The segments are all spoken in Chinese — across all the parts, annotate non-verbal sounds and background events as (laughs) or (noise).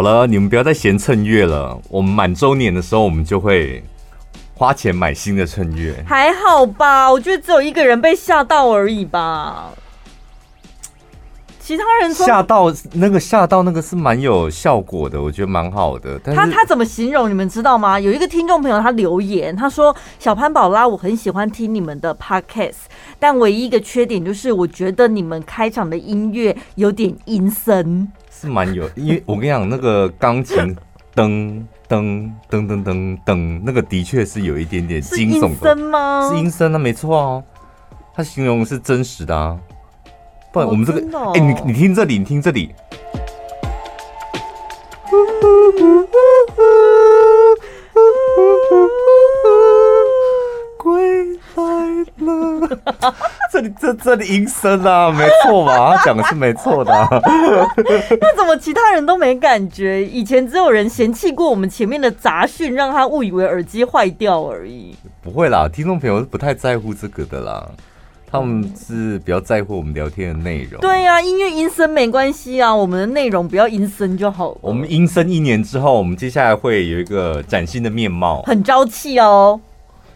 好了，你们不要再嫌衬乐了。我们满周年的时候，我们就会花钱买新的衬月。还好吧，我觉得只有一个人被吓到而已吧。其他人吓到那个吓到那个是蛮有效果的，我觉得蛮好的。但他他怎么形容你们知道吗？有一个听众朋友他留言，他说：“小潘宝拉，我很喜欢听你们的 podcast，但唯一一个缺点就是我觉得你们开场的音乐有点阴森。”是蛮有，因为我跟你讲，那个钢琴噔噔噔噔噔噔，那个的确是有一点点惊悚的。是阴森吗？是阴森啊，没错啊。它形容是真实的啊。不然我们这个，哎、哦哦欸，你你听这里，你听这里，归来了，(laughs) 这里这这里阴森啊，没错吧？他讲的是没错的、啊。(laughs) 那怎么其他人都没感觉？以前只有人嫌弃过我们前面的杂讯，让他误以为耳机坏掉而已。不会啦，听众朋友是不太在乎这个的啦。他们是比较在乎我们聊天的内容。对呀、啊，音乐阴森没关系啊，我们的内容不要阴森就好。我们阴森一年之后，我们接下来会有一个崭新的面貌，很朝气哦。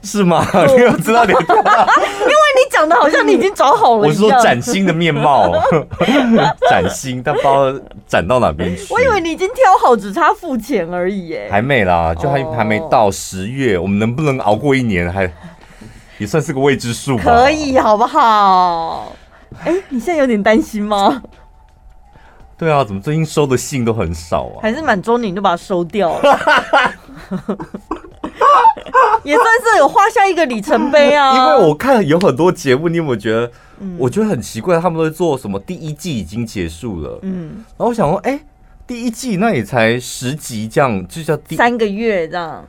是吗？(laughs) 你有知道你？(laughs) 因为你讲的好像你已经找好了。我是说崭新的面貌，(laughs) 崭新，但不知道崭到哪边去。我以为你已经挑好，只差付钱而已。耶。还没啦，就还还没到十月，我们能不能熬过一年还？也算是个未知数吧，可以好不好？哎、欸，你现在有点担心吗？对啊，怎么最近收的信都很少啊？还是满周年就把它收掉了？(laughs) 也算是有画下一个里程碑啊！因为我看有很多节目，你有没有觉得？嗯、我觉得很奇怪，他们都做什么？第一季已经结束了，嗯，然后我想说，哎、欸，第一季那也才十集，这样就叫第三个月这样。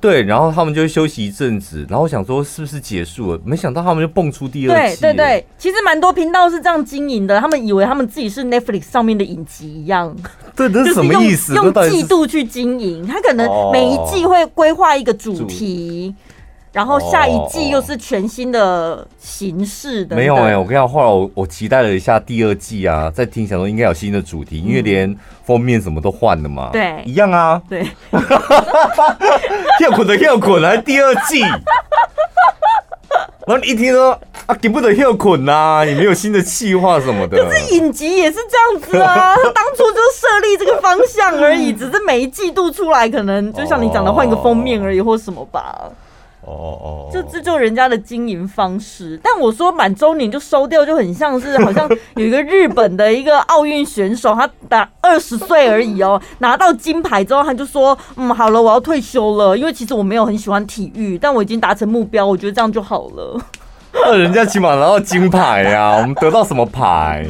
对，然后他们就会休息一阵子，然后我想说是不是结束了？没想到他们就蹦出第二季。对对对，其实蛮多频道是这样经营的，他们以为他们自己是 Netflix 上面的影集一样。(laughs) 对，这是什么意思？用，用季度去经营，他可能每一季会规划一个主题。哦然后下一季又是全新的形式的。没有哎、欸，我跟你讲，后来我我期待了一下第二季啊，在听想说应该有新的主题，因为连封面什么都换了嘛。对，一样啊。对。(laughs) 跳滚的跳滚来第二季。然后你一听说啊，给不得跳滚呐，也没有新的企划什么的。可是影集也是这样子啊，他 (laughs) 当初就设立这个方向而已，只是每一季度出来，可能就像你讲的换个封面而已，或什么吧。哦哦，就这就人家的经营方式，但我说满周年就收掉，就很像是好像有一个日本的一个奥运选手，他打二十岁而已哦，拿到金牌之后他就说，嗯，好了，我要退休了，因为其实我没有很喜欢体育，但我已经达成目标，我觉得这样就好了。那人家起码拿到金牌呀，我们得到什么牌？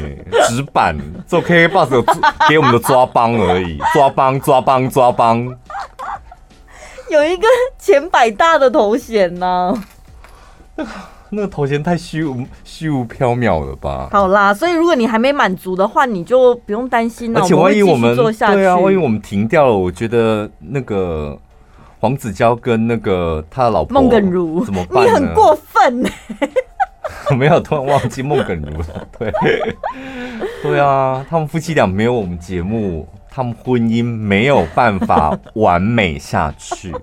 纸板做 KKBOX 有给我们的抓帮而已，抓帮抓帮抓帮。有一个前百大的头衔呢，那个头衔太虚无虚无缥缈了吧？好啦，所以如果你还没满足的话，你就不用担心了。而且万一我们，对啊，万一我们停掉了，我觉得那个黄子佼跟那个他的老婆孟耿如怎么办？你很过分呢！我 (laughs) 没有突然忘记孟耿如了。对，(laughs) 对啊，他们夫妻俩没有我们节目。他们婚姻没有办法完美下去，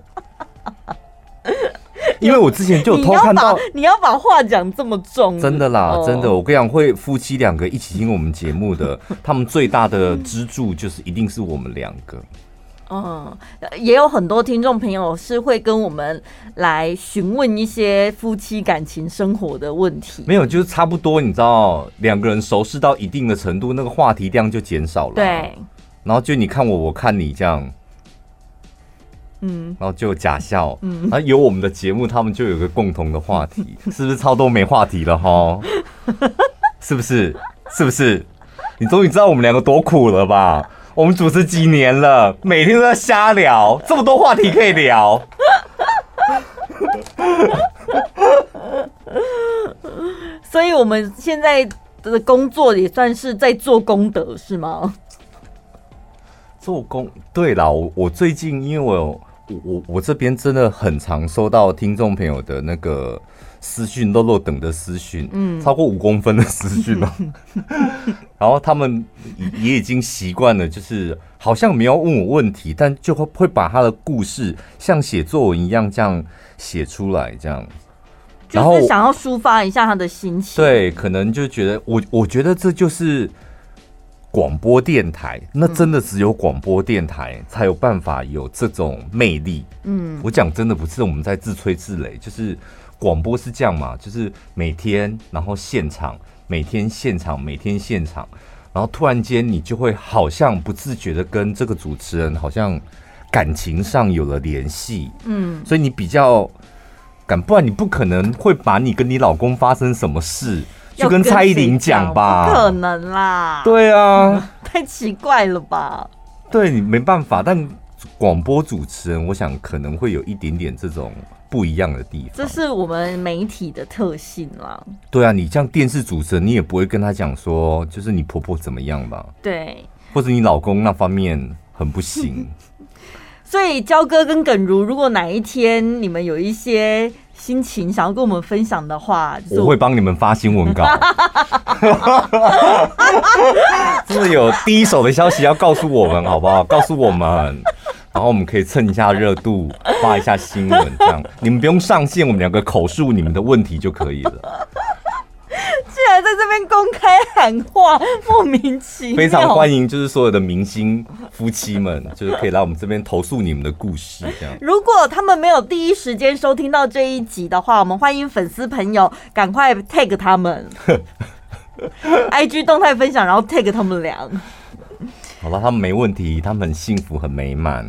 (laughs) 因为我之前就有偷看到，你要把话讲这么重，真的啦，真的，我跟你讲，会夫妻两个一起听我们节目的，(laughs) 他们最大的支柱就是一定是我们两个。嗯，也有很多听众朋友是会跟我们来询问一些夫妻感情生活的问题，没有，就是差不多，你知道，两个人熟识到一定的程度，那个话题量就减少了，对。然后就你看我，我看你这样，嗯，然后就假笑，嗯，然后有我们的节目，他们就有个共同的话题，(laughs) 是不是超多没话题了哈？(laughs) 是不是？是不是？你终于知道我们两个多苦了吧？我们主持几年了，每天都在瞎聊，这么多话题可以聊，所以我们现在的工作也算是在做功德，是吗？做工对啦，我我最近因为我我我我这边真的很常收到听众朋友的那个私讯，漏漏等的私讯，嗯，超过五公分的私讯了。(laughs) 然后他们也已经习惯了，就是好像没有问我问题，但就会会把他的故事像写作文一样这样写出来，这样。然是想要抒发一下他的心情。对，可能就觉得我我觉得这就是。广播电台，那真的只有广播电台才有办法有这种魅力。嗯，我讲真的不是我们在自吹自擂，就是广播是这样嘛，就是每天然后现场，每天现场，每天现场，然后突然间你就会好像不自觉的跟这个主持人好像感情上有了联系。嗯，所以你比较敢，不然你不可能会把你跟你老公发生什么事。就跟蔡依林讲吧，不可能啦。对啊，(laughs) 太奇怪了吧？对，你没办法，但广播主持人，我想可能会有一点点这种不一样的地方。这是我们媒体的特性啦。对啊，你像电视主持人，你也不会跟他讲说，就是你婆婆怎么样吧？对，或者你老公那方面很不行。(laughs) 所以，焦哥跟耿如，如果哪一天你们有一些。心情想要跟我们分享的话，我会帮你们发新闻稿。(laughs) 真的有第一手的消息要告诉我们，好不好？告诉我们，然后我们可以蹭一下热度，发一下新闻，这样你们不用上线，我们两个口述你们的问题就可以了。居然在这边公开喊话，莫名其妙。非常欢迎，就是所有的明星夫妻们，就是可以来我们这边投诉你们的故事。这样，如果他们没有第一时间收听到这一集的话，我们欢迎粉丝朋友赶快 tag 他们，(laughs) IG 动态分享，然后 tag 他们俩。好了，他们没问题，他们很幸福，很美满。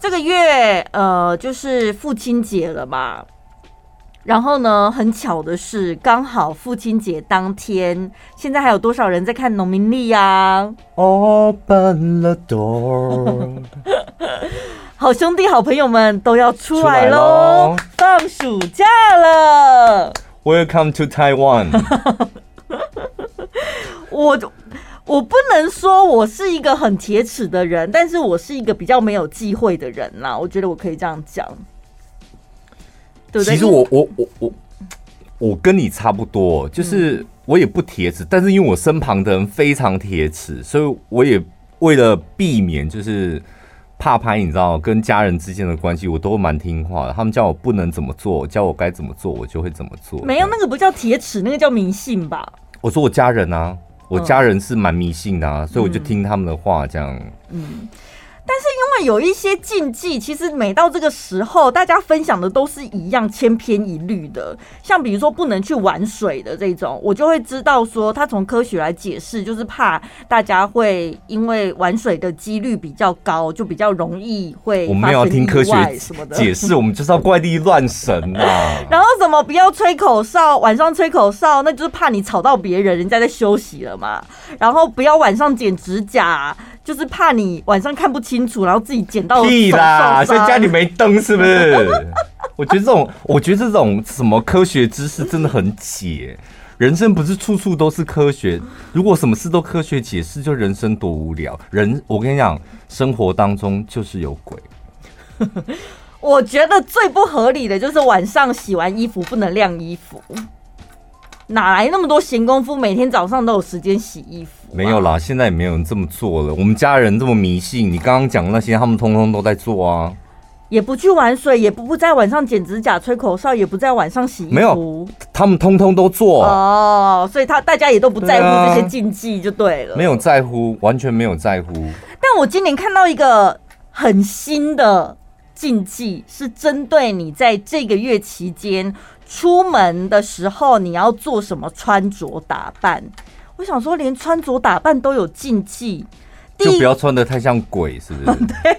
这个月呃，就是父亲节了嘛。然后呢，很巧的是，刚好父亲节当天，现在还有多少人在看农民历呀？Open the door，好兄弟、好朋友们都要出来喽！放暑假了，Welcome to Taiwan。(laughs) 我我不能说我是一个很铁齿的人，但是我是一个比较没有忌讳的人呐。我觉得我可以这样讲。对对，其实我我我我我跟你差不多，就是我也不铁齿，但是因为我身旁的人非常铁齿，所以我也为了避免就是怕拍，你知道跟家人之间的关系，我都蛮听话的。他们叫我不能怎么做，叫我该怎么做，我就会怎么做。没有那个不叫铁齿，那个叫迷信吧？我说我家人啊，我家人是蛮迷信的啊，所以我就听他们的话，这样。嗯。但是因为有一些禁忌，其实每到这个时候，大家分享的都是一样千篇一律的。像比如说不能去玩水的这种，我就会知道说，他从科学来解释，就是怕大家会因为玩水的几率比较高，就比较容易会我们没有听科学什么的解释，我们就是要怪力乱神啊。(laughs) 然后怎么不要吹口哨？晚上吹口哨，那就是怕你吵到别人，人家在休息了嘛。然后不要晚上剪指甲。就是怕你晚上看不清楚，然后自己捡到屁啦！所以家里没灯是不是？(laughs) 我觉得这种，我觉得这种什么科学知识真的很解。人生不是处处都是科学，如果什么事都科学解释，就人生多无聊。人，我跟你讲，生活当中就是有鬼。(laughs) 我觉得最不合理的就是晚上洗完衣服不能晾衣服。哪来那么多闲工夫？每天早上都有时间洗衣服？没有啦，现在也没有人这么做了。我们家人这么迷信，你刚刚讲的那些，他们通通都在做啊。也不去玩水，也不不在晚上剪指甲、吹口哨，也不在晚上洗衣服。没有，他们通通都做哦。所以他大家也都不在乎这些禁忌，就对了。没有在乎，完全没有在乎。但我今年看到一个很新的禁忌，是针对你在这个月期间。出门的时候你要做什么穿着打扮？我想说，连穿着打扮都有禁忌，就不要穿的太像鬼，是不是？(laughs) 对，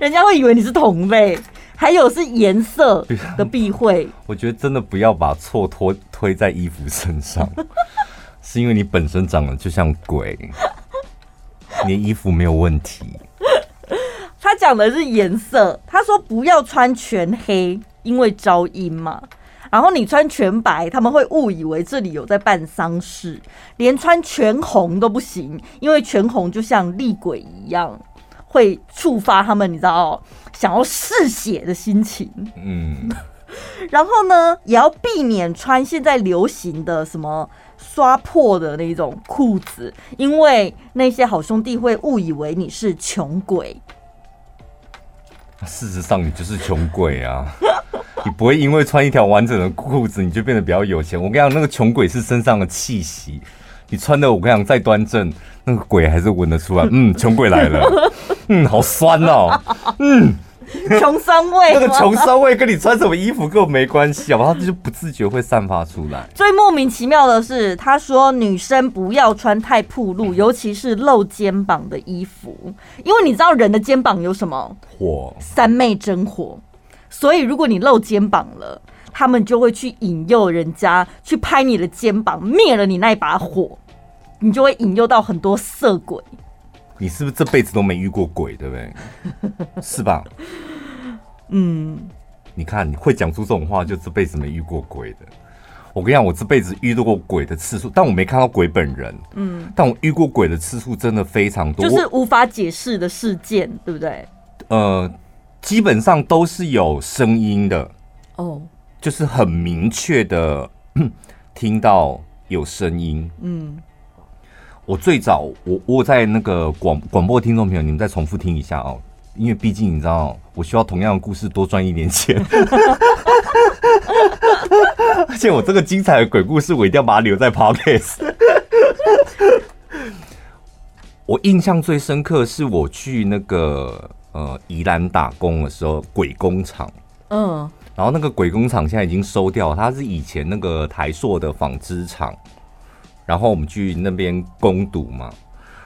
人家会以为你是同类。还有是颜色的避讳，我觉得真的不要把错拖推在衣服身上，(laughs) 是因为你本身长得就像鬼，你的衣服没有问题。他讲的是颜色，他说不要穿全黑，因为招阴嘛。然后你穿全白，他们会误以为这里有在办丧事；连穿全红都不行，因为全红就像厉鬼一样。会触发他们，你知道，想要嗜血的心情。嗯，(laughs) 然后呢，也要避免穿现在流行的什么刷破的那种裤子，因为那些好兄弟会误以为你是穷鬼。事实上，你就是穷鬼啊！(laughs) 你不会因为穿一条完整的裤子，你就变得比较有钱。我跟你讲，那个穷鬼是身上的气息。你穿的，我跟你讲，再端正，那个鬼还是闻得出来。嗯，穷鬼来了。嗯，好酸哦。嗯，(laughs) 穷酸味。那个穷酸味跟你穿什么衣服跟我没关系，好吧？他就不自觉会散发出来。最莫名其妙的是，他说女生不要穿太暴露，尤其是露肩膀的衣服，因为你知道人的肩膀有什么？火。三昧真火。所以如果你露肩膀了。他们就会去引诱人家去拍你的肩膀，灭了你那一把火，你就会引诱到很多色鬼。你是不是这辈子都没遇过鬼，对不对？(laughs) 是吧？嗯。你看，你会讲出这种话，就这辈子没遇过鬼的。我跟你讲，我这辈子遇到过鬼的次数，但我没看到鬼本人。嗯。但我遇过鬼的次数真的非常多，就是无法解释的事件，对不对？呃，基本上都是有声音的。哦。就是很明确的 (clears throat) 听到有声音。嗯，我最早我我在那个广广播听众朋友，你们再重复听一下哦，因为毕竟你知道，我需要同样的故事多赚一点钱。而且我这个精彩的鬼故事，我一定要把它留在 Podcast。我印象最深刻是我去那个呃宜兰打工的时候，鬼工厂。嗯。然后那个鬼工厂现在已经收掉，它是以前那个台塑的纺织厂。然后我们去那边攻读嘛，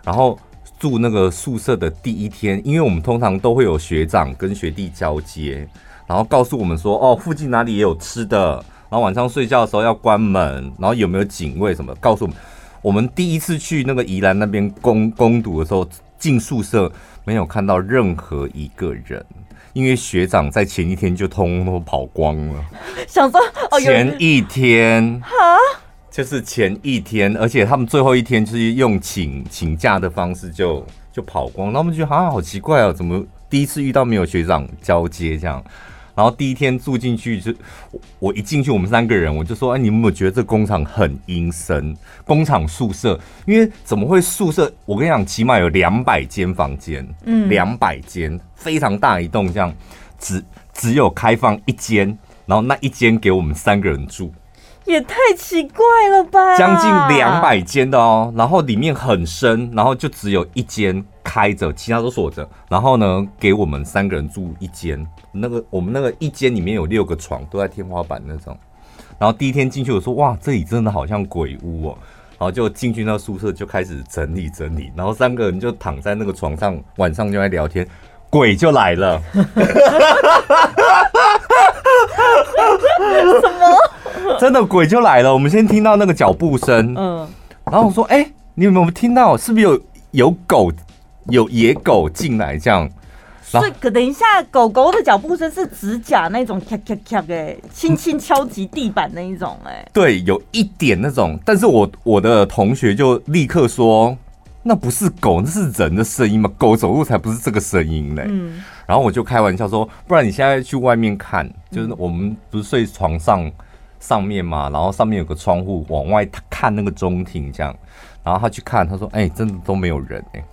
然后住那个宿舍的第一天，因为我们通常都会有学长跟学弟交接，然后告诉我们说，哦，附近哪里也有吃的，然后晚上睡觉的时候要关门，然后有没有警卫什么，告诉我们。我们第一次去那个宜兰那边攻攻读的时候，进宿舍没有看到任何一个人。因为学长在前一天就通通跑光了，想说哦，前一天哈，就是前一天，而且他们最后一天就是用请请假的方式就就跑光，那我们觉得好像好奇怪哦，怎么第一次遇到没有学长交接这样？然后第一天住进去就，我一进去，我们三个人我就说，哎，你们有没有觉得这工厂很阴森？工厂宿舍，因为怎么会宿舍？我跟你讲，起码有两百间房间，嗯，两百间，非常大一栋，这样只只有开放一间，然后那一间给我们三个人住。也太奇怪了吧！将近两百间的哦，然后里面很深，然后就只有一间开着，其他都锁着。然后呢，给我们三个人住一间。那个我们那个一间里面有六个床，都在天花板那种。然后第一天进去，我说哇，这里真的好像鬼屋哦。然后就进去那宿舍就开始整理整理，然后三个人就躺在那个床上，晚上就在聊天，鬼就来了。什么？(laughs) 真的鬼就来了！我们先听到那个脚步声，嗯，然后我说：“哎、欸，你有没有听到？是不是有有狗、有野狗进来？这样？”所以，可等一下，狗狗的脚步声是指甲那种咔咔咔哎，轻轻敲击地板那一种哎、欸。对，有一点那种，但是我我的同学就立刻说。那不是狗，那是人的声音嘛？狗走路才不是这个声音嘞。嗯，然后我就开玩笑说，不然你现在去外面看，就是我们不是睡床上上面嘛，然后上面有个窗户往外看那个中庭这样，然后他去看，他说：“哎，真的都没有人哎。”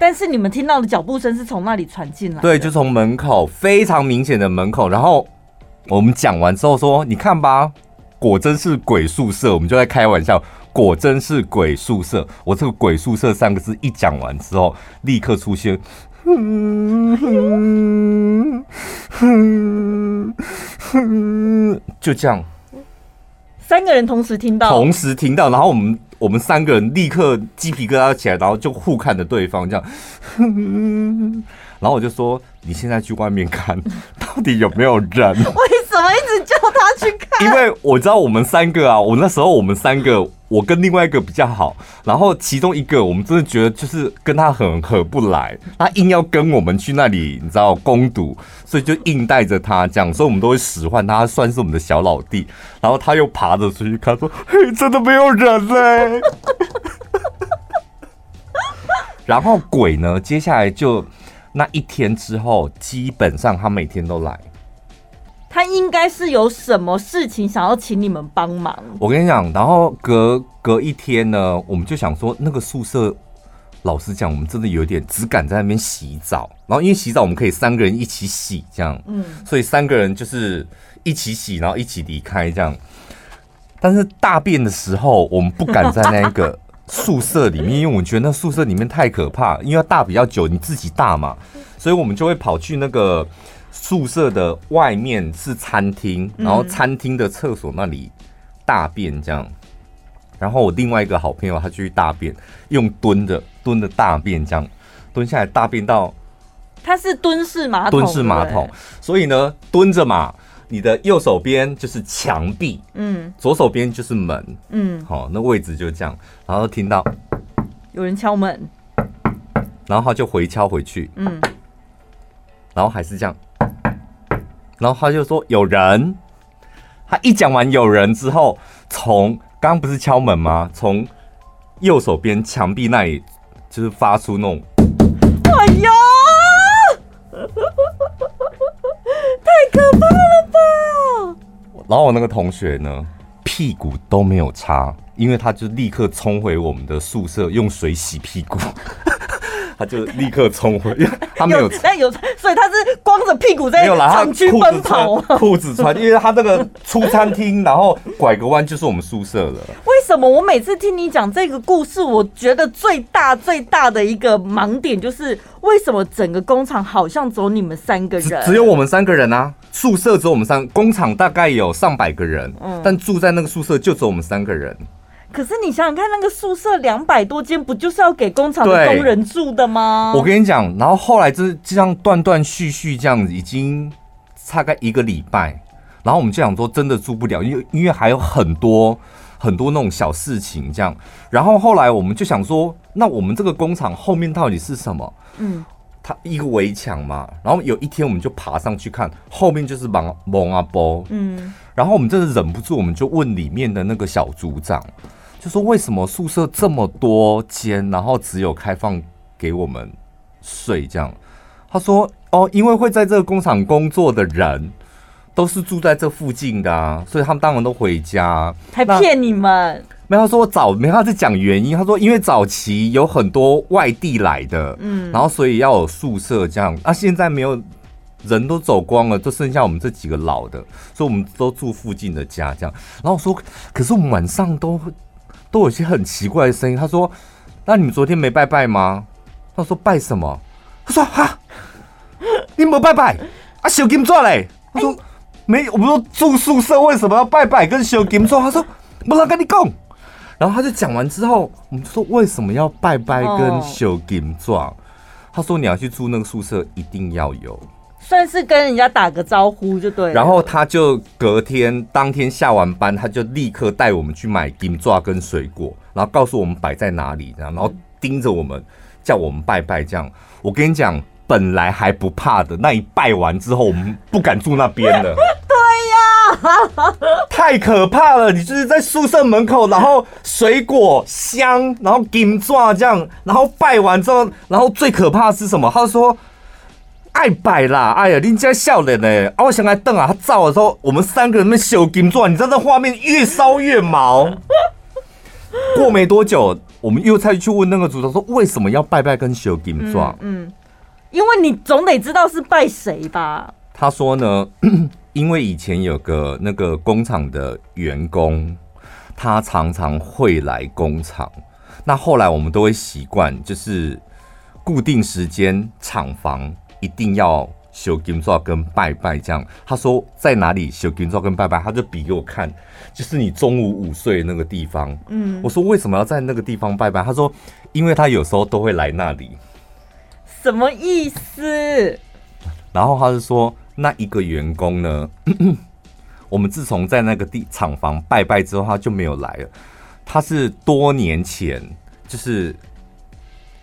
但是你们听到的脚步声是从那里传进来？对，就从门口非常明显的门口。然后我们讲完之后说：“你看吧，果真是鬼宿舍。”我们就在开玩笑。果真是鬼宿舍！我这个“鬼宿舍”三个字一讲完之后，立刻出现，(laughs) 就这样，三个人同时听到，同时听到，然后我们我们三个人立刻鸡皮疙瘩起来，然后就互看着对方，这样，然后我就说：“你现在去外面看，到底有没有人？”为什么一直叫他去看？因为我知道我们三个啊，我那时候我们三个。我跟另外一个比较好，然后其中一个我们真的觉得就是跟他很合不来，他硬要跟我们去那里，你知道攻读，所以就硬带着他这样，所以我们都会使唤他，算是我们的小老弟。然后他又爬着出去看，说：“ (laughs) 嘿，真的没有人嘞。(laughs) ”然后鬼呢，接下来就那一天之后，基本上他每天都来。他应该是有什么事情想要请你们帮忙。我跟你讲，然后隔隔一天呢，我们就想说，那个宿舍，老实讲，我们真的有点只敢在那边洗澡。然后因为洗澡我们可以三个人一起洗，这样，嗯，所以三个人就是一起洗，然后一起离开这样。但是大便的时候，我们不敢在那个 (laughs) 宿舍里面，因为我们觉得那宿舍里面太可怕，因为要大比较久，你自己大嘛，所以我们就会跑去那个。宿舍的外面是餐厅，然后餐厅的厕所那里大便这样，然后我另外一个好朋友他去大便，用蹲的蹲的大便这样，蹲下来大便到，他是蹲式马桶，蹲式马桶，所以呢蹲着嘛，你的右手边就是墙壁，嗯，左手边就是门，嗯，好，那位置就这样，然后听到有人敲门，然后他就回敲回去，嗯，然后还是这样。然后他就说有人，他一讲完有人之后，从刚刚不是敲门吗？从右手边墙壁那里就是发出那种，哎呀，(laughs) 太可怕了吧！然后我那个同学呢，屁股都没有擦，因为他就立刻冲回我们的宿舍用水洗屁股。他就立刻冲回，因 (laughs) 为他没有，但有，所以他是光着屁股在厂区奔跑，裤子穿，因为他那个出餐厅，然后拐个弯就是我们宿舍了。为什么我每次听你讲这个故事，我觉得最大最大的一个盲点就是，为什么整个工厂好像只有你们三个人？只，只有我们三个人啊，宿舍只有我们三，工厂大概有上百个人，嗯，但住在那个宿舍就只有我们三个人。可是你想想看，那个宿舍两百多间，不就是要给工厂的工人住的吗？我跟你讲，然后后来就是这样断断续续这样子，已经大概一个礼拜，然后我们就想说，真的住不了，因为因为还有很多很多那种小事情这样。然后后来我们就想说，那我们这个工厂后面到底是什么？嗯，它一个围墙嘛。然后有一天我们就爬上去看，后面就是蒙蒙阿波。嗯，然后我们真的忍不住，我们就问里面的那个小组长。就说为什么宿舍这么多间，然后只有开放给我们睡这样？他说哦，因为会在这个工厂工作的人都是住在这附近的啊，所以他们当然都回家。还骗你们？没有，他说早没，他是讲原因。他说因为早期有很多外地来的，嗯，然后所以要有宿舍这样。啊，现在没有人都走光了，就剩下我们这几个老的，所以我们都住附近的家这样。然后我说，可是我们晚上都。都有些很奇怪的声音。他说：“那你们昨天没拜拜吗？”他说：“拜什么？”他说：“哈，你没拜拜啊？小金纸嘞？”他说：“没，我们说住宿舍为什么要拜拜跟小金纸？”他说：“不能跟你讲。”然后他就讲完之后，我们就说：“为什么要拜拜跟小金纸？”他说：“你要去住那个宿舍，一定要有。”算是跟人家打个招呼就对。然后他就隔天当天下完班，他就立刻带我们去买金爪跟水果，然后告诉我们摆在哪里，这样，然后盯着我们叫我们拜拜。这样，我跟你讲，本来还不怕的，那一拜完之后，我们不敢住那边了。对呀，太可怕了！你就是在宿舍门口，然后水果香，然后金爪这样，然后拜完之后，然后最可怕的是什么？他说。爱摆啦！哎呀，人家笑脸呢。啊，我想来瞪啊，他照的时候，我们三个人在烧金钻，你知道那画面越烧越毛。(laughs) 过没多久，我们又再去问那个组长说，为什么要拜拜跟修金纸？嗯，因为你总得知道是拜谁吧？他说呢，(clears throat) 因为以前有个那个工厂的员工，他常常会来工厂。那后来我们都会习惯，就是固定时间厂房。一定要修金座跟拜拜这样。他说在哪里修金座跟拜拜，他就比给我看，就是你中午午睡那个地方。嗯，我说为什么要在那个地方拜拜？他说因为他有时候都会来那里。什么意思？然后他就说那一个员工呢，(clears throat) 我们自从在那个地厂房拜拜之后，他就没有来了。他是多年前就是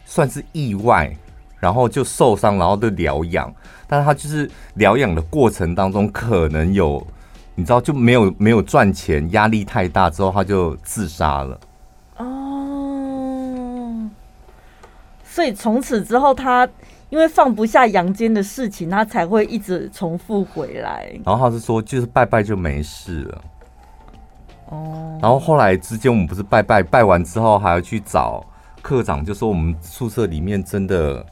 算是意外。然后就受伤，然后就疗养，但是他就是疗养的过程当中，可能有，你知道就没有没有赚钱，压力太大之后，他就自杀了。哦，所以从此之后，他因为放不下阳间的事情，他才会一直重复回来。然后他是说，就是拜拜就没事了。哦。然后后来之间，我们不是拜拜，拜完之后还要去找课长，就说我们宿舍里面真的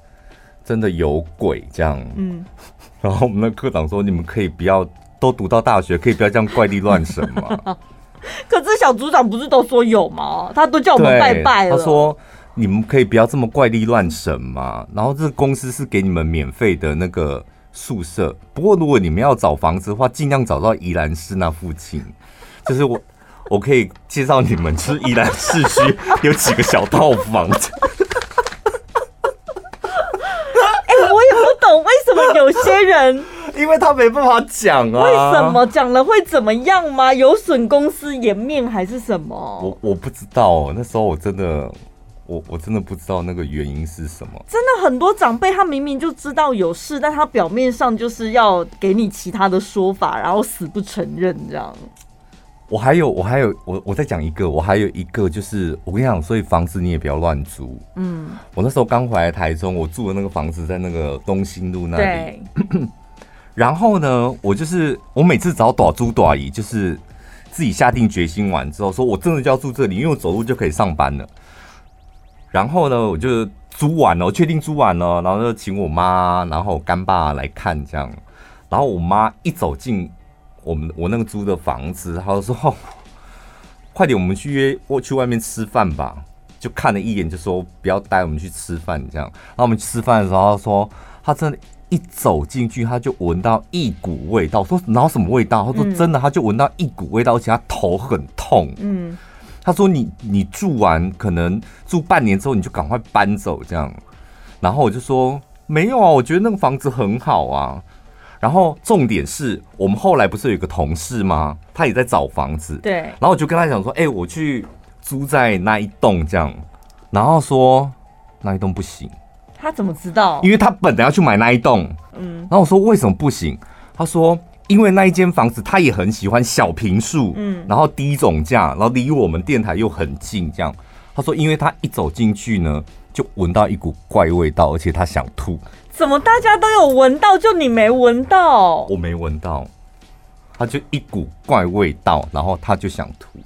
真的有鬼这样。嗯。(laughs) 然后我们的科长说：“你们可以不要都读到大学，可以不要这样怪力乱神嘛？” (laughs) 可是小组长不是都说有吗？他都叫我们拜拜了。他说：“你们可以不要这么怪力乱神嘛？”然后这个公司是给你们免费的那个宿舍。不过如果你们要找房子的话，尽量找到宜兰市那附近。就是我，(laughs) 我可以介绍你们，就是宜兰市区有几个小套房子。哎、欸，我也不懂为什么有些人。(laughs) 因为他没办法讲啊，为什么讲了会怎么样吗？有损公司颜面还是什么？我我不知道，那时候我真的，我我真的不知道那个原因是什么。真的很多长辈他明明就知道有事，但他表面上就是要给你其他的说法，然后死不承认这样。我还有，我还有，我我再讲一个，我还有一个就是，我跟你讲，所以房子你也不要乱租。嗯，我那时候刚回来台中，我住的那个房子在那个东兴路那里。对 (clears throat) 然后呢，我就是我每次找短租短姨，就是自己下定决心完之后，说我真的就要住这里，因为我走路就可以上班了。然后呢，我就租完了，我确定租完了，然后就请我妈，然后我干爸来看这样。然后我妈一走进我们我那个租的房子，他就说：“哦，(laughs) 快点，我们去约我去外面吃饭吧。”就看了一眼，就说不要带我们去吃饭这样。然后我们去吃饭的时候，他说他真的。一走进去，他就闻到一股味道。说然后什么味道？他说真的，他就闻到一股味道，而且他头很痛。嗯，他说你你住完可能住半年之后，你就赶快搬走这样。然后我就说没有啊，我觉得那个房子很好啊。然后重点是我们后来不是有一个同事吗？他也在找房子。对。然后我就跟他讲说，哎，我去租在那一栋这样。然后说那一栋不行。他怎么知道？因为他本来要去买那一栋，嗯，然后我说为什么不行？他说因为那一间房子他也很喜欢小平数，嗯，然后低总价，然后离我们电台又很近，这样。他说因为他一走进去呢，就闻到一股怪味道，而且他想吐。怎么大家都有闻到，就你没闻到？我没闻到，他就一股怪味道，然后他就想吐，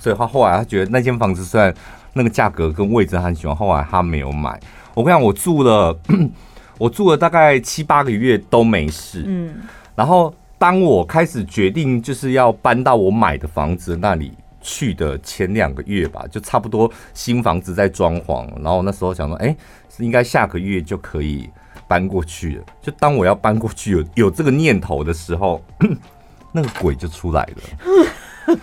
所以他后来他觉得那间房子虽然那个价格跟位置他很喜欢，后来他没有买。我跟你讲，我住了，(clears throat) 我住了大概七八个月都没事。嗯，然后当我开始决定就是要搬到我买的房子那里去的前两个月吧，就差不多新房子在装潢，然后那时候想说，哎，是应该下个月就可以搬过去了。就当我要搬过去有 (laughs) 有这个念头的时候，(coughs) 那个鬼就出来了。(laughs)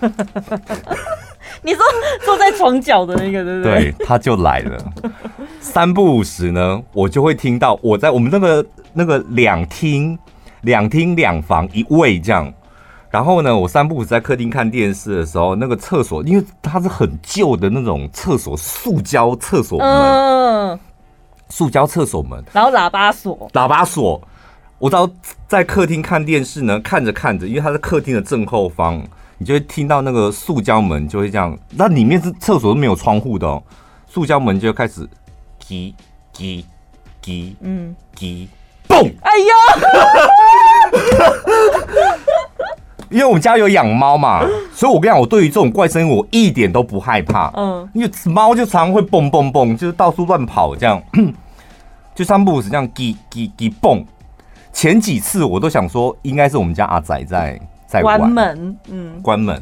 你说坐在床角的那个，对不对？对，他就来了。三不五时呢，我就会听到我在我们那个那个两厅两厅两房一卫这样。然后呢，我三步在客厅看电视的时候，那个厕所因为它是很旧的那种厕所，塑胶厕所门，嗯，塑胶厕所门，然后喇叭锁，喇叭锁。我到在客厅看电视呢，看着看着，因为它在客厅的正后方。你就会听到那个塑胶门就会这样，那里面是厕所都没有窗户的哦，塑胶门就开始，叽叽叽，嗯，叽，嘣，哎呀，(laughs) 因为我们家有养猫嘛，(gasps) 所以我跟你讲，我对于这种怪声音我一点都不害怕，嗯，因为猫就常常会蹦蹦蹦，就是到处乱跑这样，(coughs) 就三不五时这样叽叽叽蹦，前几次我都想说应该是我们家阿仔在。在关门，嗯，关门。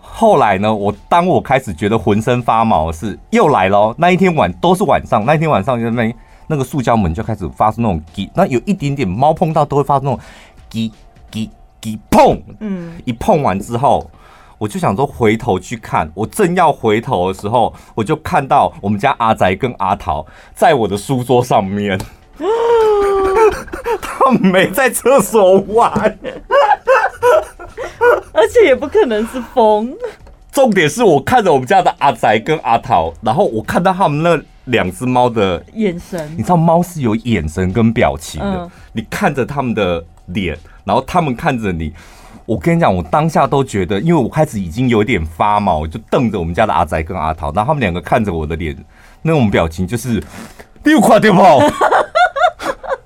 后来呢，我当我开始觉得浑身发毛是又来了。那一天晚都是晚上，那一天晚上就那那个塑胶门就开始发出那种叽，那有一点点猫碰到都会发出那种叽叽叽碰，嗯，一碰完之后，我就想说回头去看，我正要回头的时候，我就看到我们家阿宅跟阿桃在我的书桌上面，(laughs) 他们没在厕所玩。而且也不可能是风。重点是我看着我们家的阿宅跟阿桃，然后我看到他们那两只猫的眼神。你知道猫是有眼神跟表情的，你看着他们的脸，然后他们看着你，我跟你讲，我当下都觉得，因为我开始已经有点发毛，我就瞪着我们家的阿仔跟阿桃，然后他们两个看着我的脸，那种表情就是，你有看到吗？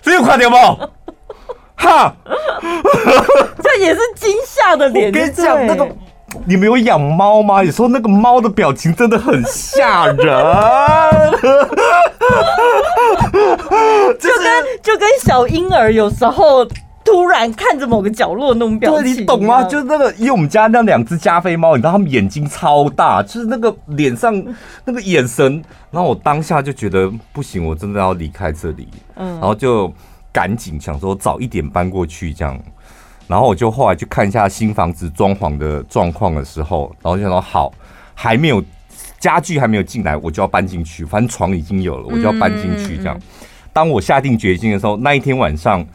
你有看到吗？哈，这也是惊吓的脸。我跟你讲，那个你们有养猫吗？有时候那个猫的表情真的很吓人，就跟就跟小婴儿有时候。突然看着某个角落那种表情，对，你懂吗？就是那个，因为我们家那两只加菲猫，你知道它们眼睛超大，就是那个脸上那个眼神，然后我当下就觉得不行，我真的要离开这里，嗯，然后就赶紧想说早一点搬过去这样，然后我就后来去看一下新房子装潢的状况的时候，然后就想说好，还没有家具还没有进来，我就要搬进去，反正床已经有了，我就要搬进去这样。当我下定决心的时候，那一天晚上。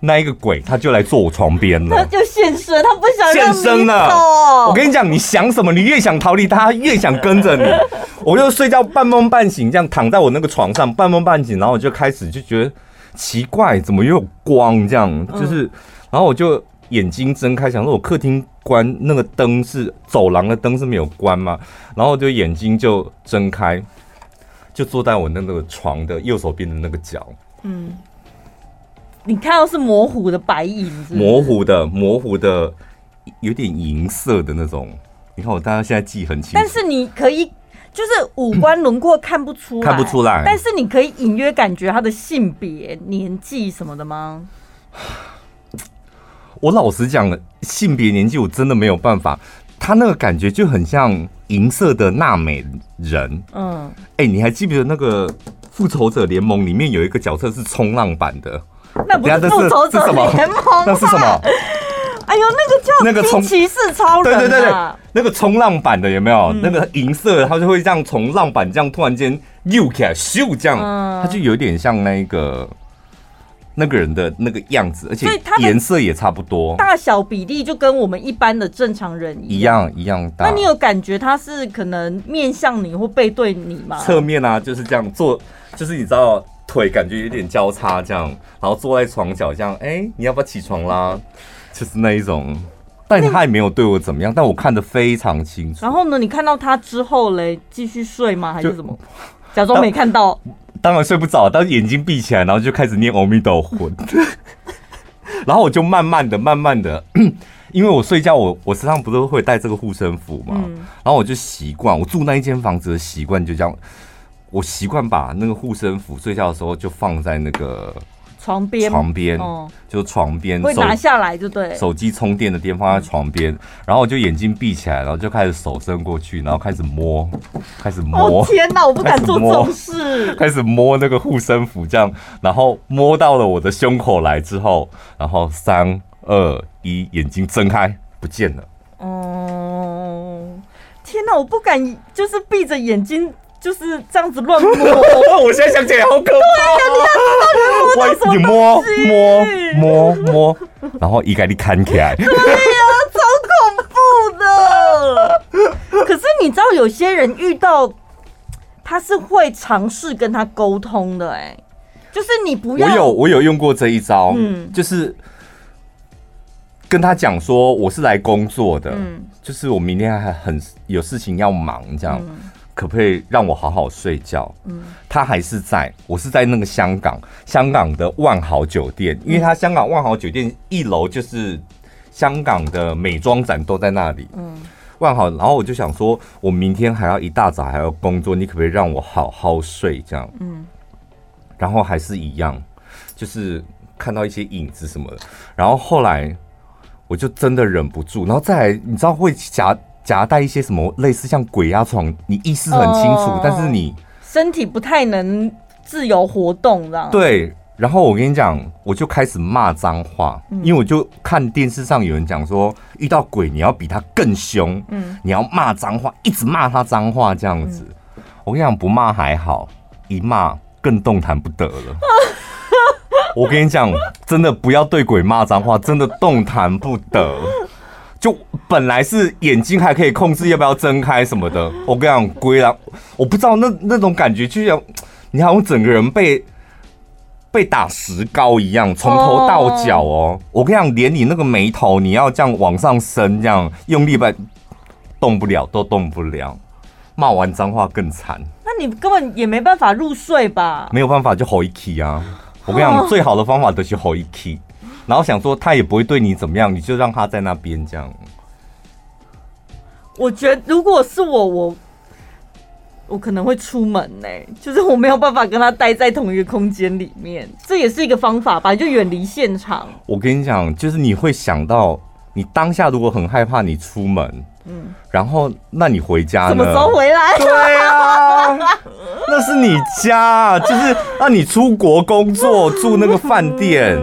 那一个鬼，他就来坐我床边了，(laughs) 他就现身，他不想现身了。我跟你讲，你想什么？你越想逃离他，他越想跟着你。(laughs) 我就睡觉半梦半醒，这样躺在我那个床上，半梦半醒，然后我就开始就觉得奇怪，怎么又有光？这样就是，然后我就眼睛睁开，想说我客厅关那个灯是走廊的灯是没有关吗？然后我就眼睛就睁开，就坐在我那个床的右手边的那个角，嗯。你看到是模糊的白影是是？模糊的，模糊的，有点银色的那种。你看我大家现在记很清楚，但是你可以就是五官轮廓看不出来，看不出来。但是你可以隐约感觉他的性别、年纪什么的吗？我老实讲，性别、年纪我真的没有办法。他那个感觉就很像银色的娜美人。嗯，哎、欸，你还记不记得那个《复仇者联盟》里面有一个角色是冲浪版的？那不是复仇者联盟，(laughs) 那是什么？哎呦，那个叫那个冲骑士超人，对对对对，那个冲浪板的有没有？那个银色，它就会这样从浪板这样突然间又起来咻这样，它就有点像那个那个人的那个样子，而且颜色也差不多，大小比例就跟我们一般的正常人一样一样大。那你有感觉他是可能面向你或背对你吗？侧面啊，就是这样做，就是你知道。腿感觉有点交叉，这样，然后坐在床角，这样，哎、欸，你要不要起床啦？就是那一种，但他也没有对我怎么样，但我看得非常清楚。然后呢，你看到他之后嘞，继续睡吗？还是怎么？假装没看到？当然睡不着，但是眼睛闭起来，然后就开始念阿弥陀佛。(laughs) 然后我就慢慢的、慢慢的，(clears throat) 因为我睡觉，我我身上不是会带这个护身符嘛，嗯、然后我就习惯，我住那一间房子的习惯就这样。我习惯把那个护身符睡觉的时候就放在那个床边，床边，哦，就床边，会拿下来就对。手机充电的电放在床边，然后我就眼睛闭起来，然后就开始手伸过去，然后开始摸，开始摸。天哪，我不敢做这种事。开始摸那个护身符，这样，然后摸到了我的胸口来之后，然后三二一，眼睛睁开，不见了。哦，天哪，我不敢，就是闭着眼睛。就是这样子乱摸，(laughs) 我现在想起来好可怕。对呀，你摸摸摸摸，然后一概你看起来，对呀，超恐怖的。可是你知道，有些人遇到他是会尝试跟他沟通的，哎，就是你不要。我有我有用过这一招，嗯，就是跟他讲说我是来工作的，嗯，就是我明天还很有事情要忙，这样。可不可以让我好好睡觉？嗯，他还是在，我是在那个香港，香港的万豪酒店，因为他香港万豪酒店一楼就是香港的美妆展都在那里。嗯，万豪，然后我就想说，我明天还要一大早还要工作，你可不可以让我好好睡？这样，嗯，然后还是一样，就是看到一些影子什么的，然后后来我就真的忍不住，然后再来，你知道会夹。夹带一些什么类似像鬼压床，你意识很清楚，哦、但是你身体不太能自由活动，这样对。然后我跟你讲，我就开始骂脏话，嗯、因为我就看电视上有人讲说，遇到鬼你要比他更凶，嗯，你要骂脏话，一直骂他脏话这样子。嗯、我跟你讲，不骂还好，一骂更动弹不得了。(laughs) 我跟你讲，真的不要对鬼骂脏话，真的动弹不得。就本来是眼睛还可以控制要不要睁开什么的，我跟你讲，鬼啊，我不知道那那种感觉，就像你好像整个人被被打石膏一样，从头到脚哦。我跟你讲，连你那个眉头，你要这样往上升，这样用力把动不了，都动不了。骂完脏话更惨。那你根本也没办法入睡吧？没有办法，就吼一气啊！我跟你讲，最好的方法就是吼一气，然后想说他也不会对你怎么样，你就让他在那边这样。我觉得如果是我，我。我可能会出门呢、欸，就是我没有办法跟他待在同一个空间里面，这也是一个方法吧，就远离现场。我跟你讲，就是你会想到，你当下如果很害怕你出门，嗯，然后那你回家呢？什么时候回来？对啊，(laughs) 那是你家，就是让你出国工作住那个饭店。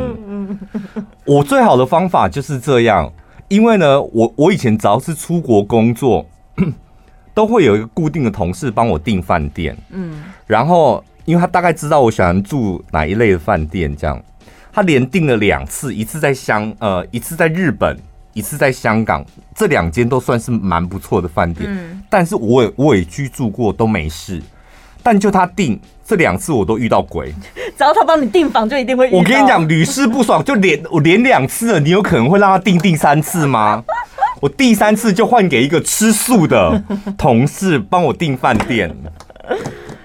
(laughs) 我最好的方法就是这样，因为呢，我我以前只要是出国工作。(clears throat) 都会有一个固定的同事帮我订饭店，嗯，然后因为他大概知道我喜欢住哪一类的饭店，这样他连订了两次，一次在香呃，一次在日本，一次在香港，这两间都算是蛮不错的饭店，嗯，但是我也我也居住过都没事，但就他订这两次我都遇到鬼，(laughs) 只要他帮你订房就一定会遇到，我跟你讲屡试不爽，就连我连两次了，你有可能会让他订第三次吗？(laughs) 我第三次就换给一个吃素的 (laughs) 同事帮我订饭店，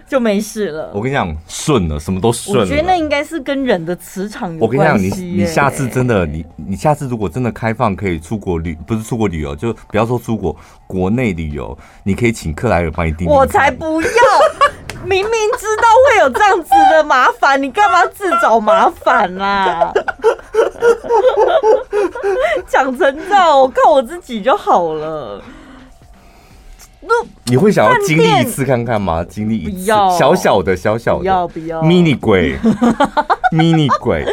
就没事了。我跟你讲，顺了，什么都顺了。我觉得那应该是跟人的磁场有关系。我跟你讲，你你下次真的，你你下次如果真的开放可以出国旅，不是出国旅游，就不要说出国，国内旅游，你可以请克莱尔帮你订。我才不要！明明知道会有这样子的麻烦，你干嘛自找麻烦啦？(laughs) 讲成这样，我靠我自己就好了。你会想要经历一次看看吗？经历一次，小小的小小的，不要不要，mini 鬼，mini 鬼。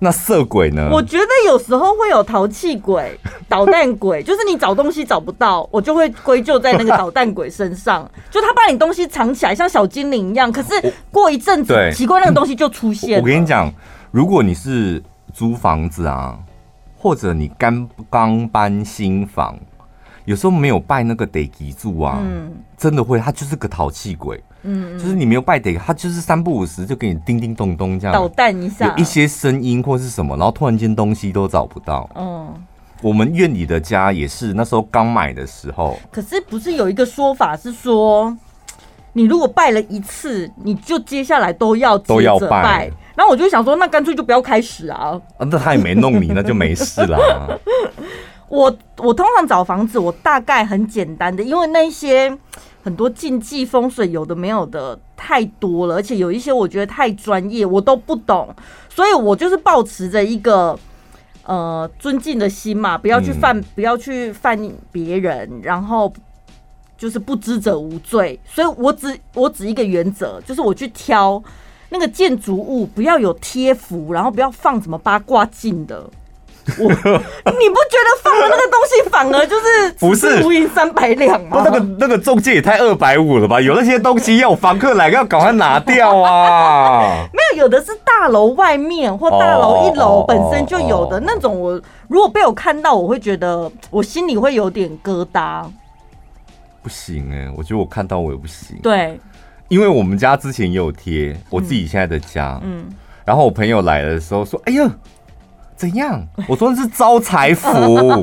那色鬼呢？我觉得有时候会有淘气鬼、(laughs) 捣蛋鬼，就是你找东西找不到，我就会归咎在那个捣蛋鬼身上，(laughs) 就他把你东西藏起来，像小精灵一样。可是过一阵子，奇怪，那个东西就出现了。我跟你讲，如果你是租房子啊，或者你刚刚搬新房，有时候没有拜那个得吉柱啊，嗯，真的会，他就是个淘气鬼。嗯，就是你没有拜得，他就是三不五时就给你叮叮咚咚这样捣蛋一下，有一些声音或是什么，然后突然间东西都找不到。嗯，我们院里的家也是那时候刚买的时候。可是不是有一个说法是说，你如果拜了一次，你就接下来都要都要拜。然后我就想说，那干脆就不要开始啊。啊，那他也没弄你，那就没事了。(laughs) 我我通常找房子，我大概很简单的，因为那些。(tsk) 很多禁忌风水有的没有的太多了，而且有一些我觉得太专业，我都不懂，所以我就是抱持着一个呃尊敬的心嘛，不要去犯，不要去犯别人，然后就是不知者无罪，所以我只我只一个原则，就是我去挑那个建筑物不要有贴符，然后不要放什么八卦镜的。我，(laughs) 你不觉得放了那个东西反而就是不是无银三百两吗？那个那个中介也太二百五了吧？有那些东西要房客来要赶快拿掉啊！(laughs) 没有，有的是大楼外面或大楼一楼本身就有的那种。我如果被我看到，我会觉得我心里会有点疙瘩。不行哎、欸，我觉得我看到我也不行。对，因为我们家之前也有贴我自己现在的家，嗯，然后我朋友来的时候说：“哎呀。”怎样？我说的是招财符，(laughs)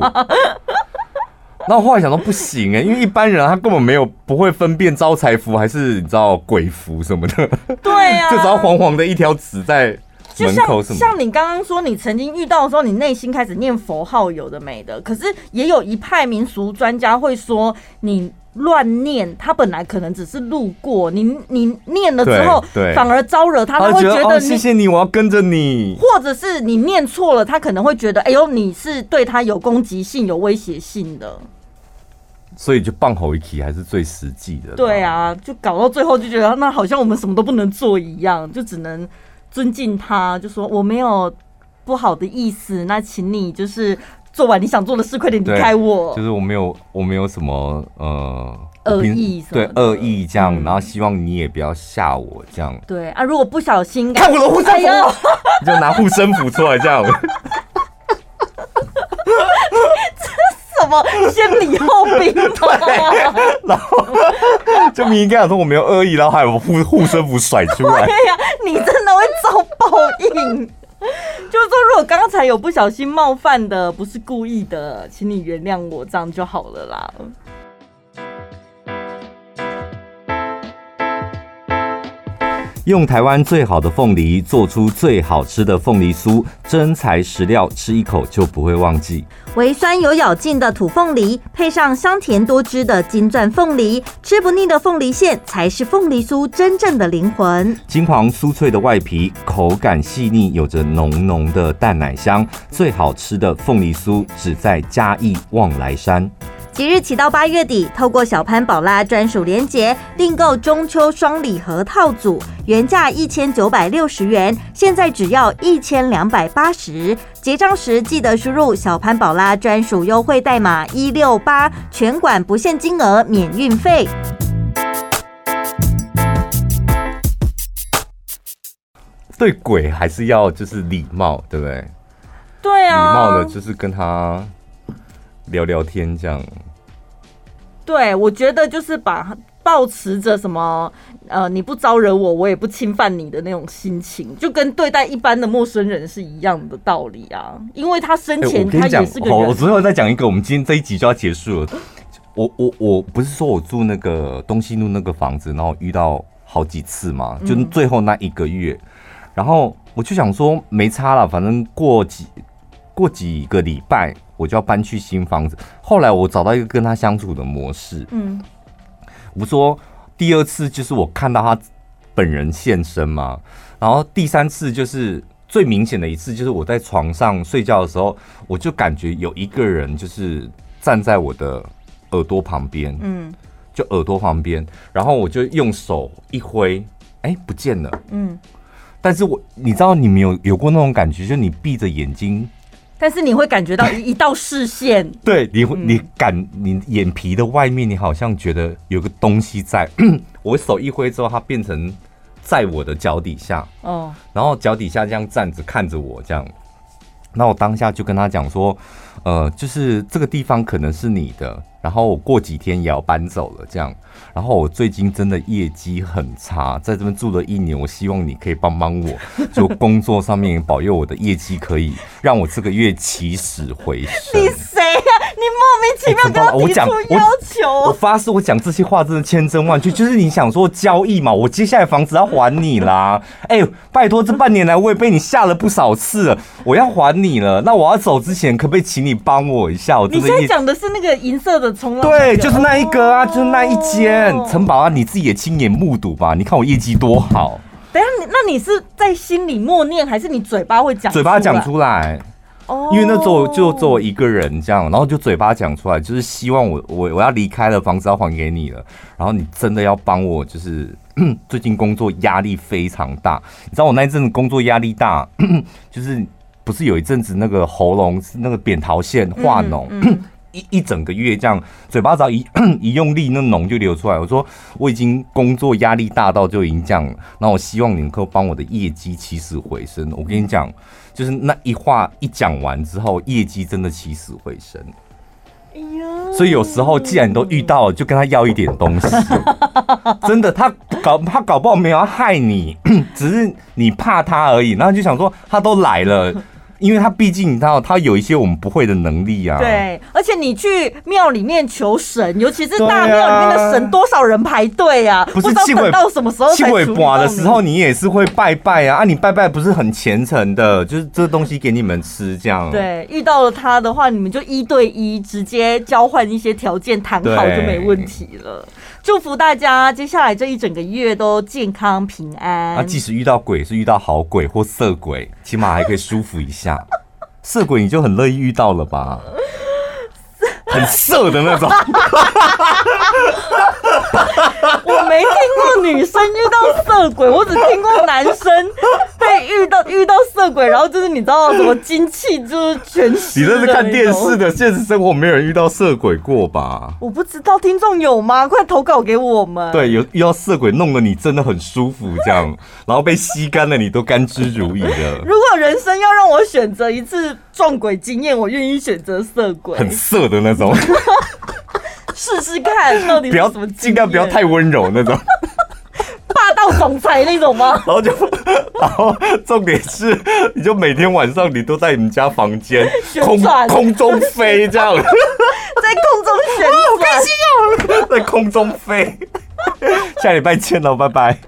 然后后来想说不行哎、欸，因为一般人他根本没有不会分辨招财符还是你知道鬼符什么的。对呀、啊，(laughs) 就只要黄黄的一条纸在门口什么。像你刚刚说，你曾经遇到的时候，你内心开始念佛号，有的没的。可是也有一派民俗专家会说你。乱念，他本来可能只是路过，你你念了之后，反而招惹他，他会觉得、哦、谢谢你，我要跟着你。或者是你念错了，他可能会觉得，哎呦，你是对他有攻击性、有威胁性的。所以就棒吼一起还是最实际的。对啊，就搞到最后就觉得，那好像我们什么都不能做一样，就只能尊敬他，就说我没有不好的意思，那请你就是。做完你想做的事，快点离开我。就是我没有，我没有什么呃恶意，对恶意这样、嗯，然后希望你也不要吓我这样。对啊，如果不小心看我的护身符，哎、(laughs) 你就拿护身符出来这样。这什什么先礼后兵吗？然后就明明跟他说我没有恶意，然后还有护护身符甩出来。对呀、啊，你真的会遭报应。(laughs) 就是说，如果刚才有不小心冒犯的，不是故意的，请你原谅我，这样就好了啦。用台湾最好的凤梨做出最好吃的凤梨酥，真材实料，吃一口就不会忘记。微酸有咬劲的土凤梨，配上香甜多汁的金钻凤梨，吃不腻的凤梨馅才是凤梨酥真正的灵魂。金黄酥脆的外皮，口感细腻，有着浓浓的淡奶香。最好吃的凤梨酥只在嘉义望来山。即日起到八月底，透过小潘宝拉专属连结订购中秋双礼盒套组，原价一千九百六十元，现在只要一千两百八十。结账时记得输入小潘宝拉专属优惠代码一六八，全馆不限金额，免运费。对鬼还是要就是礼貌，对不对？对啊，礼貌的就是跟他聊聊天这样。对，我觉得就是把抱持着什么呃，你不招惹我，我也不侵犯你的那种心情，就跟对待一般的陌生人是一样的道理啊。因为他生前他也是个人。我最后再讲一个，我们今天这一集就要结束了。我我我不是说我住那个东西路那个房子，然后遇到好几次嘛，就最后那一个月，嗯、然后我就想说没差了，反正过几过几个礼拜。我就要搬去新房子。后来我找到一个跟他相处的模式。嗯，我说第二次就是我看到他本人现身嘛，然后第三次就是最明显的一次，就是我在床上睡觉的时候，我就感觉有一个人就是站在我的耳朵旁边，嗯，就耳朵旁边，然后我就用手一挥，哎，不见了，嗯，但是我你知道你们有有过那种感觉，就你闭着眼睛。但是你会感觉到一 (laughs) 一道视线，对，你会你感你眼皮的外面，你好像觉得有个东西在。(clears throat) 我手一挥之后，它变成在我的脚底下，哦，然后脚底下这样站着看着我这样。那我当下就跟他讲说，呃，就是这个地方可能是你的，然后我过几天也要搬走了这样。然后我最近真的业绩很差，在这边住了一年，我希望你可以帮帮我，就工作上面保佑我的业绩可以让我这个月起死回生。你谁呀、啊？你莫名其妙跟我提出要求？我，我，我发誓，我讲这些话真的千真万确，就是你想说交易嘛，我接下来房子要还你啦。哎、欸，拜托，这半年来我也被你吓了不少次了，我要还你了。那我要走之前，可不可以请你帮我一下？我真的你现在讲的是那个银色的冲浪、对，就是那一个啊，就是那一间。城堡啊，你自己也亲眼目睹吧？你看我业绩多好。等下，你那你是在心里默念，还是你嘴巴会讲？嘴巴讲出来。哦。因为那时候就只有我一个人这样，然后就嘴巴讲出来，就是希望我我我要离开了，房子要还给你了。然后你真的要帮我，就是 (clears throat) 最近工作压力非常大。你知道我那一阵子工作压力大，(clears throat) 就是不是有一阵子那个喉咙那个扁桃腺化脓。一一整个月这样，嘴巴只要一 (clears throat) 一用力，那脓就流出来。我说我已经工作压力大到就已经这样了，那我希望你能够帮我的业绩起死回生。我跟你讲，就是那一话一讲完之后，业绩真的起死回生。所以有时候既然你都遇到了，就跟他要一点东西。(laughs) 真的，他搞他搞不好没有要害你，(clears throat) 只是你怕他而已。然后就想说，他都来了。因为他毕竟你知道，他有一些我们不会的能力啊。对，而且你去庙里面求神，尤其是大庙里面的神，多少人排队啊？不是七尾到什么时候？七尾拔的时候，你也是会拜拜啊！啊，你拜拜不是很虔诚的，就是这东西给你们吃这样。对，遇到了他的话，你们就一对一直接交换一些条件，谈好就没问题了。祝福大家接下来这一整个月都健康平安。那，即使遇到鬼是遇到好鬼或色鬼，起码还可以舒服一下。色鬼你就很乐意遇到了吧？很色的那种。(laughs) 我没听过女生遇到色鬼，我只听过男生被遇到遇到色鬼，然后就是你知道什么精气就是全失。你这是看电视的，现实生活没有人遇到色鬼过吧？我不知道听众有吗？快投稿给我们。对，有遇到色鬼弄得你真的很舒服，这样，然后被吸干了，你都甘之如饴的。(laughs) 如果人生要让我选择一次撞鬼经验，我愿意选择色鬼，很色的那种。试试看到底不要尽量不要太温柔那种。霸道总裁那种吗？(laughs) 然后就，(laughs) 然后重点是，你就每天晚上你都在你们家房间空空中飞这样，(laughs) 在空中旋转，好开心哦，在空中飞。下礼拜见喽，拜拜。